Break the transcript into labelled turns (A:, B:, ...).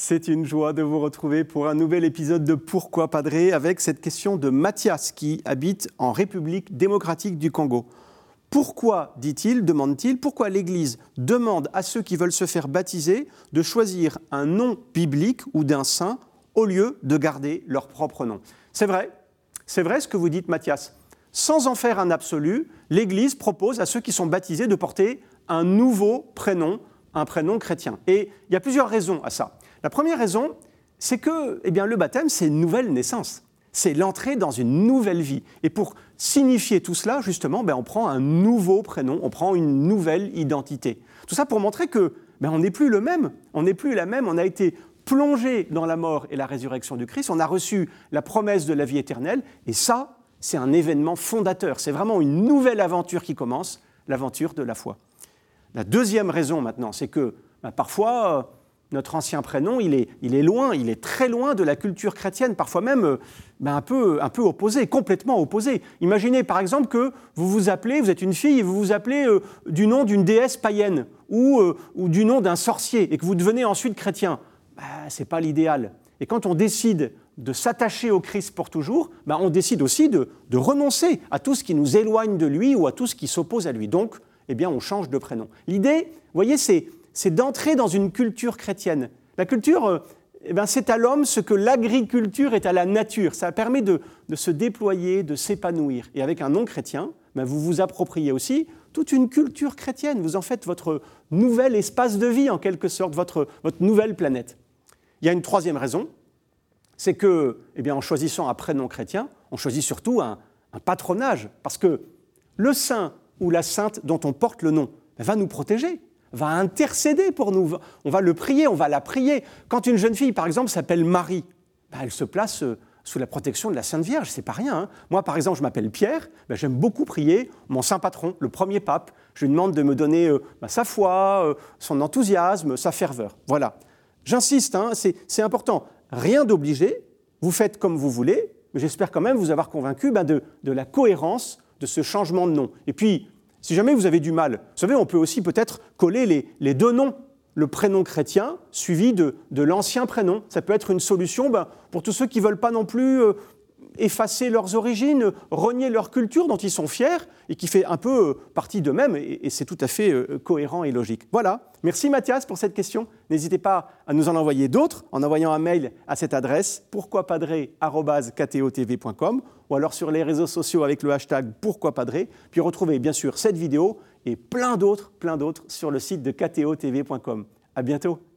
A: C'est une joie de vous retrouver pour un nouvel épisode de Pourquoi Padré avec cette question de Mathias qui habite en République démocratique du Congo. Pourquoi, dit-il, demande-t-il, pourquoi l'Église demande à ceux qui veulent se faire baptiser de choisir un nom biblique ou d'un saint au lieu de garder leur propre nom? C'est vrai, c'est vrai ce que vous dites Mathias. Sans en faire un absolu, l'Église propose à ceux qui sont baptisés de porter un nouveau prénom, un prénom chrétien. Et il y a plusieurs raisons à ça. La première raison, c'est que eh bien, le baptême, c'est une nouvelle naissance. C'est l'entrée dans une nouvelle vie. Et pour signifier tout cela, justement, ben, on prend un nouveau prénom, on prend une nouvelle identité. Tout ça pour montrer que ben, on n'est plus le même, on n'est plus la même, on a été plongé dans la mort et la résurrection du Christ, on a reçu la promesse de la vie éternelle, et ça, c'est un événement fondateur, c'est vraiment une nouvelle aventure qui commence, l'aventure de la foi. La deuxième raison maintenant, c'est que ben, parfois, notre ancien prénom, il est, il est, loin, il est très loin de la culture chrétienne, parfois même euh, ben, un, peu, un peu opposé, complètement opposé. Imaginez par exemple que vous vous appelez, vous êtes une fille, et vous vous appelez euh, du nom d'une déesse païenne ou, euh, ou du nom d'un sorcier et que vous devenez ensuite chrétien. Ben, Ce n'est pas l'idéal. Et quand on décide de s'attacher au Christ pour toujours, ben, on décide aussi de, de, renoncer à tout ce qui nous éloigne de lui ou à tout ce qui s'oppose à lui. Donc, eh bien, on change de prénom. L'idée, vous voyez, c'est c'est d'entrer dans une culture chrétienne. La culture, euh, eh ben, c'est à l'homme ce que l'agriculture est à la nature. Ça permet de, se déployer, de s'épanouir. Et avec un nom chrétien, ben, vous vous appropriez aussi toute une culture chrétienne. Vous en faites votre nouvel espace de vie, en quelque sorte, votre, votre nouvelle planète. Il y a une troisième raison, c'est que, eh bien, en choisissant un prénom chrétien, on choisit surtout un, un patronage, parce que le saint ou la sainte dont on porte le nom ben, va nous protéger va intercéder pour nous. On va le prier, on va la prier. Quand une jeune fille, par exemple, s'appelle Marie, bah, elle se place euh, sous la protection de la Sainte Vierge, c'est pas rien. Hein. Moi, par exemple, je m'appelle Pierre, bah, j'aime beaucoup prier mon saint patron, le premier pape. Je lui demande de me donner euh, bah, sa foi, euh, son enthousiasme, sa ferveur. Voilà. J'insiste, hein, c'est important. Rien d'obligé, vous faites comme vous voulez, mais j'espère quand même vous avoir convaincu de, de la cohérence de ce changement de nom. Et puis, si jamais vous avez du mal, vous savez, on peut aussi peut-être coller les, deux noms. Le prénom chrétien suivi de, l'ancien prénom. Ça peut être une solution ben, pour tous ceux qui ne veulent pas non plus euh, effacer leurs origines, renier leur culture dont ils sont fiers et qui fait un peu euh, partie d'eux-mêmes, et, c'est tout à fait euh, cohérent et logique. Voilà. Merci Mathias pour cette question. N'hésitez pas à nous en envoyer d'autres en envoyant un mail à cette adresse pourquoipadré.com ou alors sur les réseaux sociaux avec le hashtag pourquoipadré. Puis retrouvez bien sûr cette vidéo et plein d'autres, plein d'autres sur le site de ktotv.com. À bientôt.